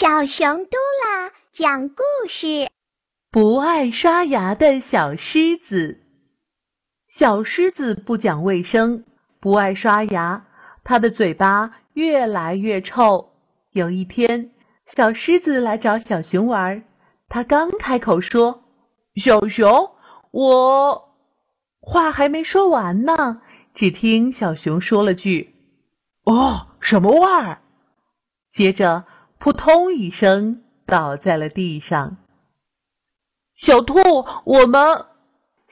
小熊嘟啦讲故事：不爱刷牙的小狮子。小狮子不讲卫生，不爱刷牙，它的嘴巴越来越臭。有一天，小狮子来找小熊玩，它刚开口说：“小熊，我……”话还没说完呢，只听小熊说了句：“哦，什么味儿？”接着。扑通一声，倒在了地上。小兔，我们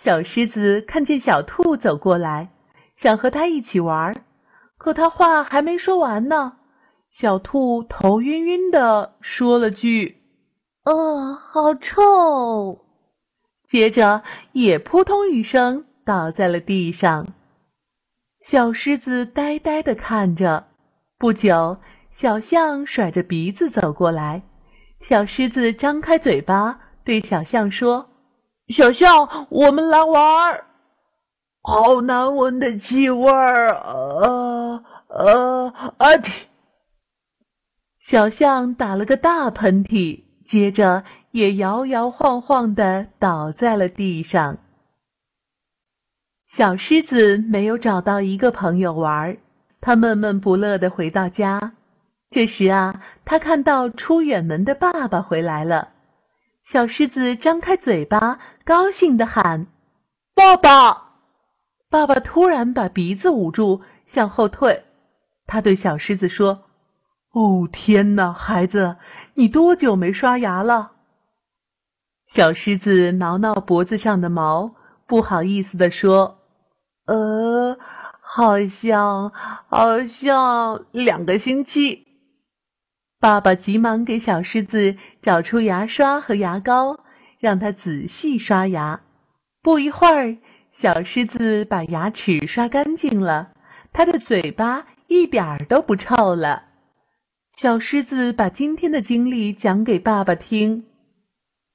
小狮子看见小兔走过来，想和它一起玩，可它话还没说完呢，小兔头晕晕的说了句：“哦，好臭。”接着也扑通一声倒在了地上。小狮子呆呆的看着，不久。小象甩着鼻子走过来，小狮子张开嘴巴对小象说：“小象，我们来玩儿。”好难闻的气味儿，呃呃啊！小象打了个大喷嚏，接着也摇摇晃晃的倒在了地上。小狮子没有找到一个朋友玩，他闷闷不乐的回到家。这时啊，他看到出远门的爸爸回来了。小狮子张开嘴巴，高兴地喊：“爸爸！”爸爸突然把鼻子捂住，向后退。他对小狮子说：“哦，天哪，孩子，你多久没刷牙了？”小狮子挠挠脖子上的毛，不好意思地说：“呃，好像，好像两个星期。”爸爸急忙给小狮子找出牙刷和牙膏，让它仔细刷牙。不一会儿，小狮子把牙齿刷干净了，它的嘴巴一点儿都不臭了。小狮子把今天的经历讲给爸爸听：“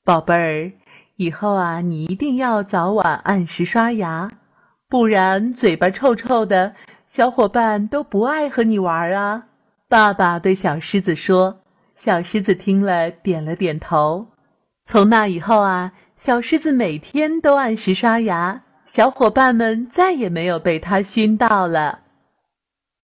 宝贝儿，以后啊，你一定要早晚按时刷牙，不然嘴巴臭臭的，小伙伴都不爱和你玩啊。”爸爸对小狮子说：“小狮子听了，点了点头。从那以后啊，小狮子每天都按时刷牙，小伙伴们再也没有被它熏到了。”